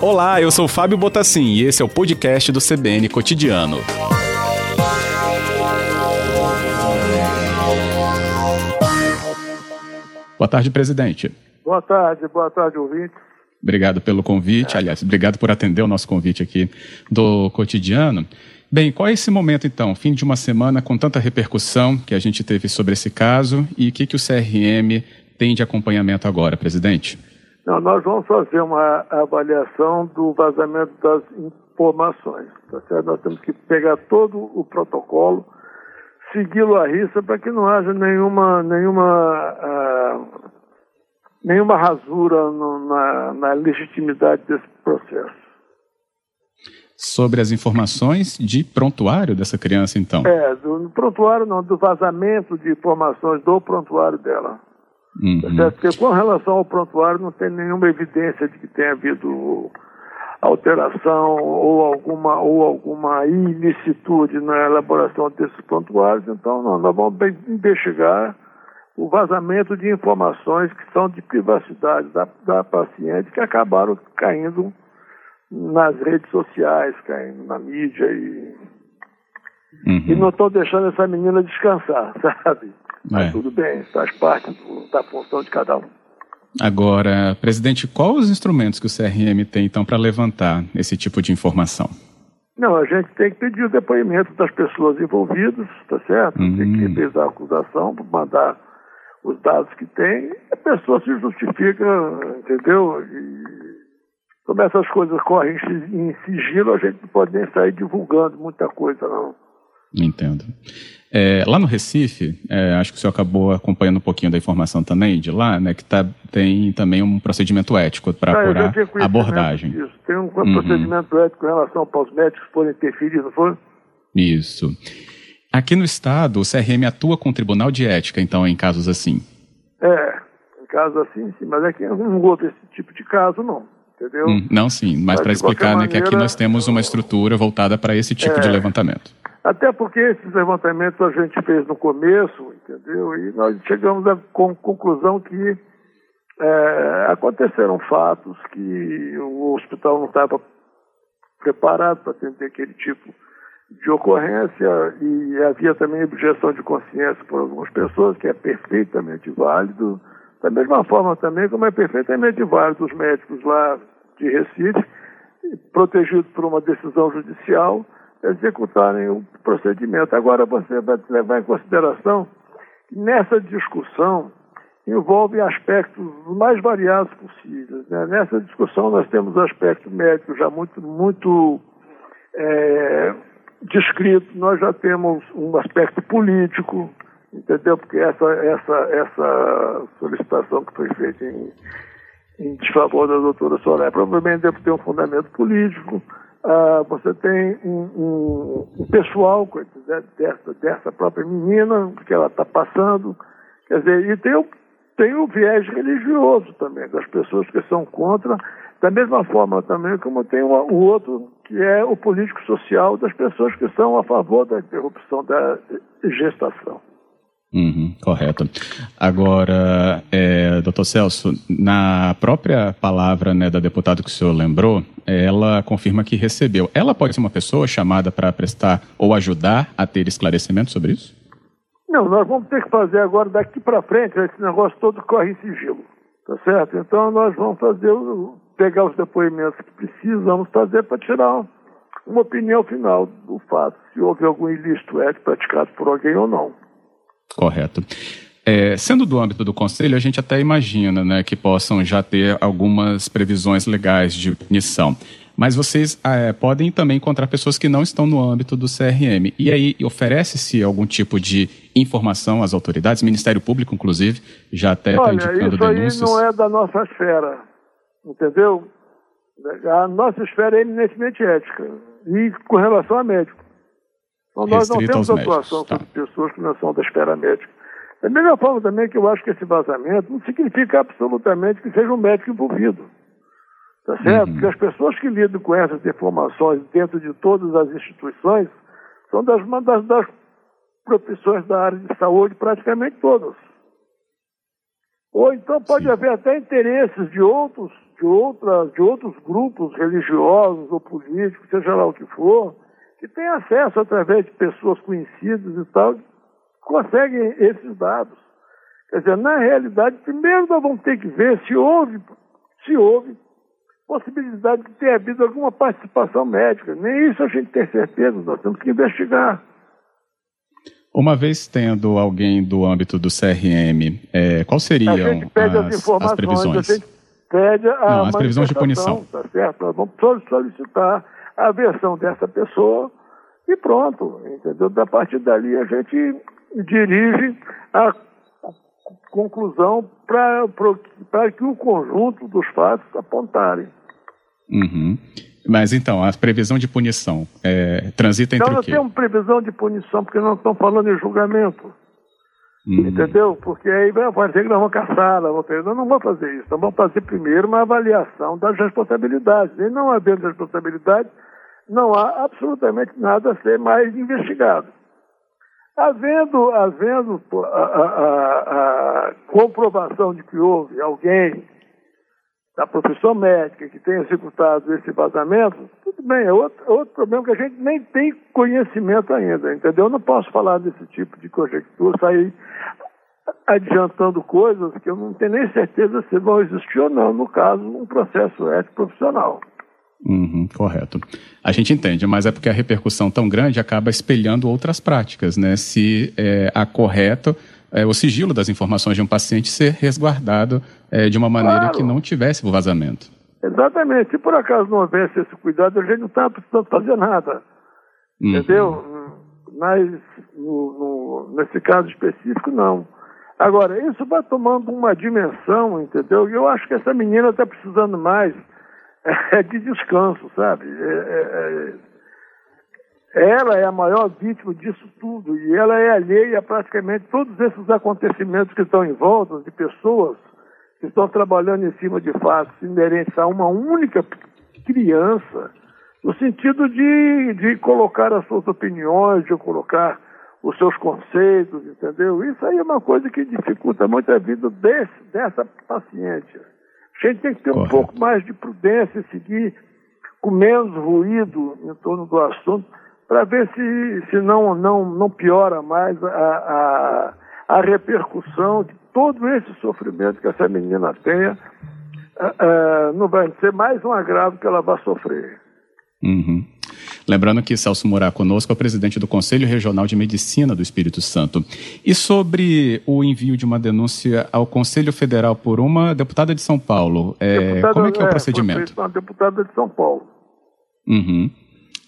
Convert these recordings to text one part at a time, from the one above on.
Olá, eu sou Fábio Botassin e esse é o podcast do CBN Cotidiano. Boa tarde, presidente. Boa tarde, boa tarde, ouvinte. Obrigado pelo convite, aliás, obrigado por atender o nosso convite aqui do cotidiano. Bem, qual é esse momento então? Fim de uma semana com tanta repercussão que a gente teve sobre esse caso e o que, que o CRM tem de acompanhamento agora, presidente? Não, nós vamos fazer uma avaliação do vazamento das informações. Tá certo? Nós temos que pegar todo o protocolo, segui-lo à risca para que não haja nenhuma, nenhuma, uh, nenhuma rasura no, na, na legitimidade desse processo. Sobre as informações de prontuário dessa criança, então? É, do prontuário não, do vazamento de informações do prontuário dela. Uhum. Tá Porque com relação ao prontuário não tem nenhuma evidência de que tenha havido alteração ou alguma, ou alguma ilicitude na elaboração desses prontuários, então não, nós vamos investigar o vazamento de informações que são de privacidade da, da paciente que acabaram caindo nas redes sociais, caindo na mídia e, uhum. e não estou deixando essa menina descansar, sabe? Mas é. tudo bem, faz parte do, da função de cada um. Agora, presidente, quais os instrumentos que o CRM tem, então, para levantar esse tipo de informação? Não, a gente tem que pedir o depoimento das pessoas envolvidas, tá certo? Uhum. Tem que revisar a acusação, mandar os dados que tem, a pessoa se justifica, entendeu? E como essas coisas correm em sigilo, a gente não pode nem sair divulgando muita coisa, não. Entendo. É, lá no Recife, é, acho que o senhor acabou acompanhando um pouquinho da informação também de lá, né, que tá, tem também um procedimento ético para apurar a abordagem. Disso. Tem um uhum. procedimento ético em relação aos médicos que foram interferir, não foi? Isso. Aqui no Estado, o CRM atua com o Tribunal de Ética, então, em casos assim? É, em casos assim, sim, mas aqui não houve esse tipo de caso, não. Entendeu? Hum, não, sim, mas, mas para explicar maneira, né, que aqui nós temos uma estrutura voltada para esse tipo é, de levantamento. Até porque esses levantamentos a gente fez no começo, entendeu? E nós chegamos à conclusão que é, aconteceram fatos que o hospital não estava preparado para atender aquele tipo de ocorrência e havia também objeção de consciência por algumas pessoas, que é perfeitamente válido. Da mesma forma também como é perfeitamente válido os médicos lá de Recife, protegidos por uma decisão judicial, executarem o procedimento. Agora, você vai levar em consideração que nessa discussão envolve aspectos mais variados possíveis. Né? Nessa discussão nós temos aspectos médicos já muito, muito é, descritos, nós já temos um aspecto político, entendeu? Porque essa, essa, essa solicitação que foi feita em, em desfavor da doutora Soraya provavelmente deve ter um fundamento político. Uh, você tem um, um, um pessoal dessa, dessa própria menina que ela está passando, quer dizer, e tem o, tem o viés religioso também, das pessoas que são contra, da mesma forma também como tem o, outro, que é o político social das pessoas que são a favor da interrupção da gestação. Uhum, correto. Agora, é, doutor Celso, na própria palavra né, da deputada que o senhor lembrou, ela confirma que recebeu. Ela pode ser uma pessoa chamada para prestar ou ajudar a ter esclarecimento sobre isso? Não, nós vamos ter que fazer agora, daqui para frente, esse negócio todo corre em sigilo, tá certo? Então nós vamos fazer, pegar os depoimentos que precisamos fazer para tirar uma opinião final do fato, se houve algum ilícito ético praticado por alguém ou não. Correto. É, sendo do âmbito do Conselho, a gente até imagina né, que possam já ter algumas previsões legais de punição. Mas vocês é, podem também encontrar pessoas que não estão no âmbito do CRM. E aí oferece-se algum tipo de informação às autoridades, Ministério Público, inclusive, já até está indicando isso denúncias. Isso aí não é da nossa esfera, entendeu? A nossa esfera é eminentemente ética. E com relação a médico. Então, nós não temos atuação tá. sobre pessoas que não são da esfera médica. Da mesma forma também que eu acho que esse vazamento não significa absolutamente que seja um médico envolvido. Tá certo? Uhum. Porque as pessoas que lidam com essas informações dentro de todas as instituições são das, das, das profissões da área de saúde, praticamente todas. Ou então pode Sim. haver até interesses de outros, de, outras, de outros grupos religiosos ou políticos, seja lá o que for, que têm acesso através de pessoas conhecidas e tal, conseguem esses dados. Quer dizer, na realidade, primeiro nós vamos ter que ver se houve, se houve possibilidade de ter havido alguma participação médica. Nem isso a gente tem certeza, nós temos que investigar. Uma vez tendo alguém do âmbito do CRM, é, qual seriam as, as, as, previsões? A gente pede a Não, as previsões de punição. Tá certo? Nós vamos solicitar a versão dessa pessoa e pronto, entendeu? Da partir dali a gente dirige a conclusão para que o conjunto dos fatos apontarem. Uhum. Mas então, a previsão de punição é, transita entre então, o quê? Não, temos previsão de punição, porque não estamos falando em julgamento. Uhum. Entendeu? Porque aí vai dizer que nós vamos caçar, nós vamos, nós não vamos fazer isso. Nós vamos fazer primeiro uma avaliação das responsabilidades. E não havendo responsabilidade, não há absolutamente nada a ser mais investigado. Havendo, havendo a, a, a, comprovação de que houve alguém da profissão médica que tenha executado esse vazamento, tudo bem, é outro, outro problema que a gente nem tem conhecimento ainda, entendeu? Eu não posso falar desse tipo de conjectura, sair adiantando coisas que eu não tenho nem certeza se vão existir ou não, no caso, um processo ético profissional. Uhum, correto. A gente entende, mas é porque a repercussão tão grande acaba espelhando outras práticas, né? Se é, a correto é, o sigilo das informações de um paciente ser resguardado é, de uma maneira claro. que não tivesse o vazamento. Exatamente. Se por acaso não houvesse esse cuidado, a gente não estava precisando fazer nada. Uhum. Entendeu? Mas no, no, nesse caso específico, não. Agora, isso vai tomando uma dimensão, entendeu? E eu acho que essa menina está precisando mais é de descanso, sabe? É, é, é, ela é a maior vítima disso tudo e ela é alheia a praticamente todos esses acontecimentos que estão em volta de pessoas que estão trabalhando em cima de fatos inerentes a uma única criança, no sentido de, de colocar as suas opiniões, de colocar os seus conceitos, entendeu? Isso aí é uma coisa que dificulta muito a vida desse, dessa paciente. A gente tem que ter Correto. um pouco mais de prudência e seguir com menos ruído em torno do assunto, para ver se, se não, não, não piora mais a, a, a repercussão de todo esse sofrimento que essa menina tenha. Uh, não vai ser mais um agravo que ela vai sofrer. Uhum. Lembrando que Celso Moura conosco é o presidente do Conselho Regional de Medicina do Espírito Santo. E sobre o envio de uma denúncia ao Conselho Federal por uma deputada de São Paulo, é, como é que é o procedimento? É, uma deputada de São Paulo. Uhum.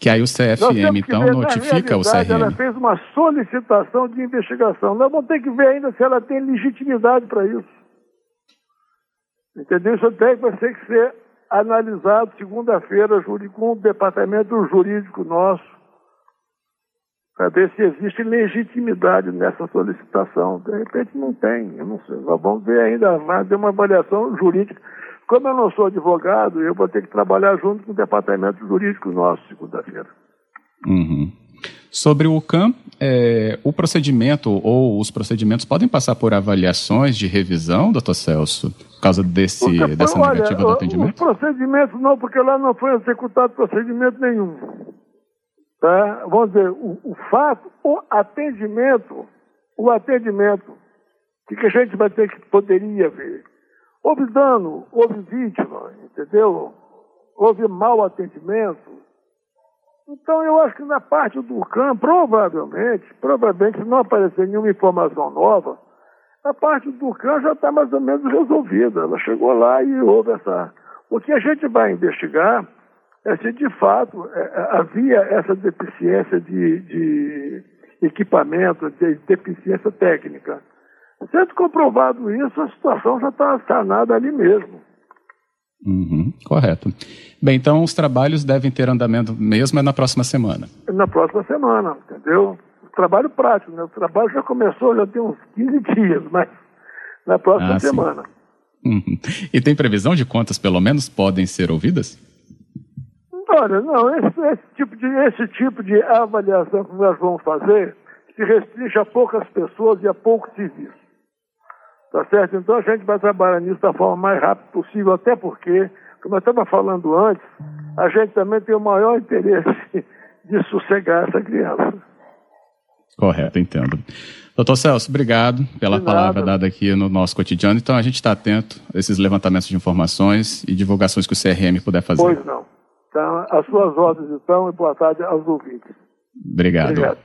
Que aí o CFM, então, ver, notifica o CRM. Ela fez uma solicitação de investigação. Nós vamos ter que ver ainda se ela tem legitimidade para isso. Entendeu? Isso até vai ter que ser analisado segunda-feira com o departamento jurídico nosso, para ver se existe legitimidade nessa solicitação. De repente não tem, eu não sei. Vamos ver ainda mais de uma avaliação jurídica. Como eu não sou advogado, eu vou ter que trabalhar junto com o departamento jurídico nosso segunda-feira. Uhum. Sobre o CAM, é, o procedimento ou os procedimentos podem passar por avaliações de revisão, doutor Celso, por causa desse, porque, dessa olha, negativa do atendimento? Os procedimentos não, porque lá não foi executado procedimento nenhum. Tá? Vamos dizer, o, o fato, o atendimento, o atendimento, que, que a gente vai ter que poderia ver. Houve dano, houve vítima, entendeu? Houve mau atendimento, então, eu acho que na parte do CAM, provavelmente, provavelmente, se não aparecer nenhuma informação nova, a parte do CAM já está mais ou menos resolvida. Ela chegou lá e houve essa. O que a gente vai investigar é se de fato é, é havia essa deficiência de, de equipamento, de deficiência técnica. Sendo comprovado isso, a situação já está sanada ali mesmo. Uhum, correto. Bem, então os trabalhos devem ter andamento mesmo é na próxima semana. Na próxima semana, entendeu? Trabalho prático, né? O trabalho já começou, já tem uns 15 dias, mas na próxima ah, semana. Uhum. E tem previsão de quantas, pelo menos, podem ser ouvidas? Olha, não, esse, esse, tipo, de, esse tipo de avaliação que nós vamos fazer se restringe a poucas pessoas e a pouco serviço. Tá certo? Então a gente vai trabalhar nisso da forma mais rápida possível, até porque, como eu estava falando antes, a gente também tem o maior interesse de sossegar essa criança. Correto, entendo. Doutor Celso, obrigado pela palavra dada aqui no nosso cotidiano. Então a gente está atento a esses levantamentos de informações e divulgações que o CRM puder fazer. Pois não. Então, as suas ordens então e boa tarde aos ouvintes. Obrigado. obrigado.